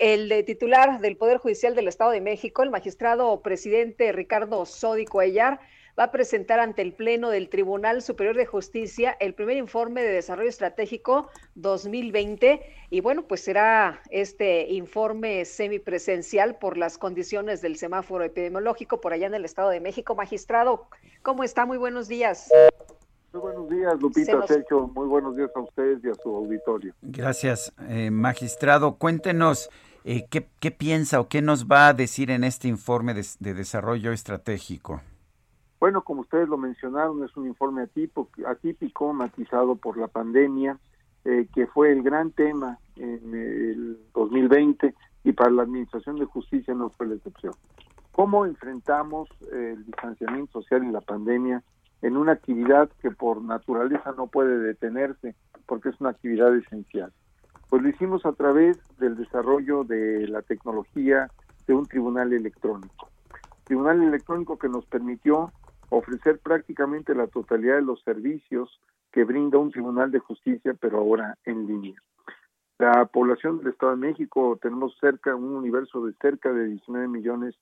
El titular del Poder Judicial del Estado de México, el magistrado presidente Ricardo Sodi Cuellar, va a presentar ante el Pleno del Tribunal Superior de Justicia el primer informe de desarrollo estratégico 2020 y bueno, pues será este informe semipresencial por las condiciones del semáforo epidemiológico por allá en el Estado de México. Magistrado, ¿cómo está? Muy buenos días. Muy buenos días, Lupita nos... Muy buenos días a ustedes y a su auditorio. Gracias, eh, magistrado. Cuéntenos eh, ¿qué, ¿qué, piensa o qué nos va a decir en este informe de, de, desarrollo estratégico? Bueno, como ustedes lo mencionaron, es un informe atípico, atípico matizado por la pandemia, eh, que fue el gran tema en el 2020 y para la Administración de Justicia no fue la excepción. ¿Cómo enfrentamos el distanciamiento social y la pandemia en una actividad que por naturaleza no puede detenerse porque es una actividad esencial? Pues lo hicimos a través del desarrollo de la tecnología de un tribunal electrónico. Tribunal electrónico que nos permitió ofrecer prácticamente la totalidad de los servicios que brinda un tribunal de justicia, pero ahora en línea. La población del Estado de México, tenemos cerca, un universo de cerca de 19 millones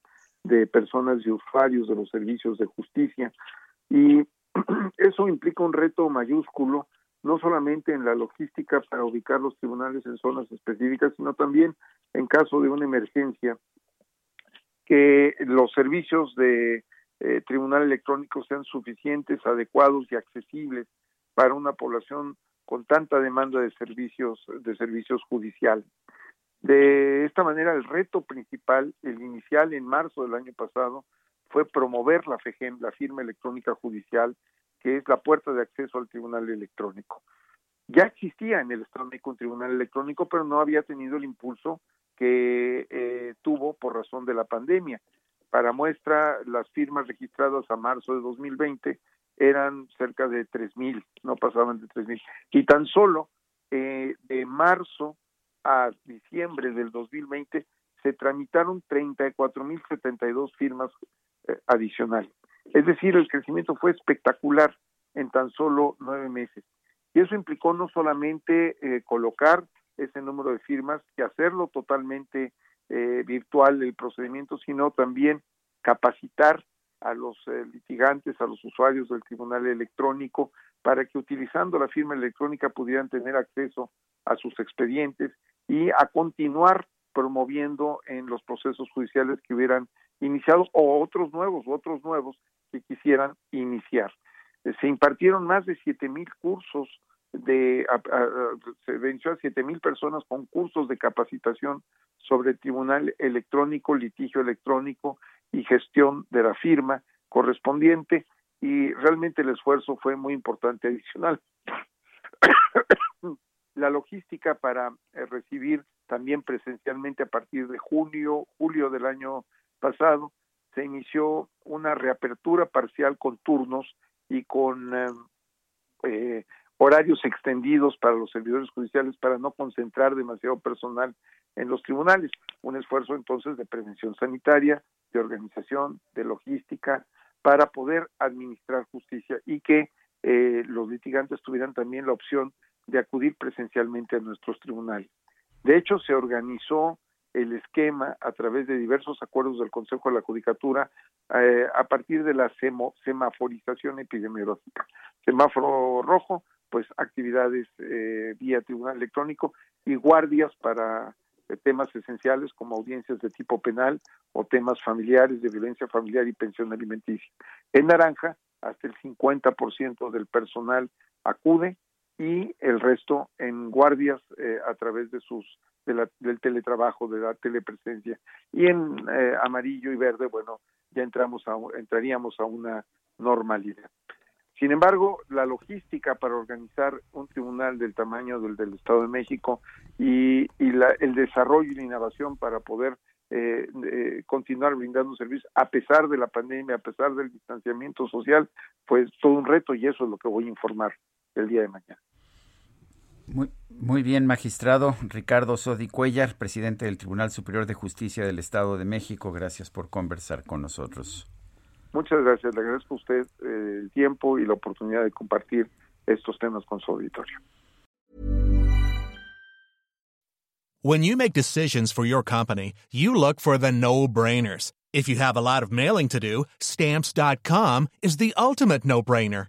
de personas y usuarios de los servicios de justicia, y eso implica un reto mayúsculo no solamente en la logística para ubicar los tribunales en zonas específicas, sino también en caso de una emergencia, que los servicios de eh, tribunal electrónico sean suficientes, adecuados y accesibles para una población con tanta demanda de servicios de servicios judiciales. De esta manera, el reto principal, el inicial en marzo del año pasado, fue promover la FEGEM, la firma electrónica judicial, que es la puerta de acceso al tribunal electrónico. Ya existía en el Estado de México un tribunal electrónico, pero no había tenido el impulso que eh, tuvo por razón de la pandemia. Para muestra, las firmas registradas a marzo de 2020 eran cerca de 3.000, no pasaban de 3.000. Y tan solo eh, de marzo a diciembre del 2020 se tramitaron 34.072 firmas eh, adicionales. Es decir, el crecimiento fue espectacular en tan solo nueve meses. Y eso implicó no solamente eh, colocar ese número de firmas y hacerlo totalmente eh, virtual el procedimiento, sino también capacitar a los eh, litigantes, a los usuarios del tribunal electrónico, para que utilizando la firma electrónica pudieran tener acceso a sus expedientes y a continuar promoviendo en los procesos judiciales que hubieran iniciado o otros nuevos, otros nuevos quisieran iniciar. Eh, se impartieron más de siete mil cursos de se venció a siete mil personas con cursos de capacitación sobre tribunal electrónico, litigio electrónico y gestión de la firma correspondiente y realmente el esfuerzo fue muy importante adicional. la logística para eh, recibir también presencialmente a partir de junio, julio del año pasado, se inició una reapertura parcial con turnos y con eh, eh, horarios extendidos para los servidores judiciales para no concentrar demasiado personal en los tribunales. Un esfuerzo entonces de prevención sanitaria, de organización, de logística, para poder administrar justicia y que eh, los litigantes tuvieran también la opción de acudir presencialmente a nuestros tribunales. De hecho, se organizó el esquema a través de diversos acuerdos del Consejo de la Judicatura eh, a partir de la semaforización epidemiológica. Semáforo rojo, pues actividades eh, vía tribunal electrónico y guardias para eh, temas esenciales como audiencias de tipo penal o temas familiares de violencia familiar y pensión alimenticia. En naranja, hasta el 50% del personal acude y el resto en guardias eh, a través de sus del teletrabajo, de la telepresencia. Y en eh, amarillo y verde, bueno, ya entramos a, entraríamos a una normalidad. Sin embargo, la logística para organizar un tribunal del tamaño del del Estado de México y, y la, el desarrollo y la innovación para poder eh, eh, continuar brindando servicios a pesar de la pandemia, a pesar del distanciamiento social, pues todo un reto y eso es lo que voy a informar el día de mañana. Muy, muy bien, magistrado Ricardo Sodi Cuellar, presidente del Tribunal Superior de Justicia del Estado de México. Gracias por conversar con nosotros. Muchas gracias, le agradezco a usted eh, el tiempo y la oportunidad de compartir estos temas con su auditorio. When you make decisions for your company, you look for the no-brainers. If you have a lot of mailing to do, stamps.com is the ultimate no-brainer.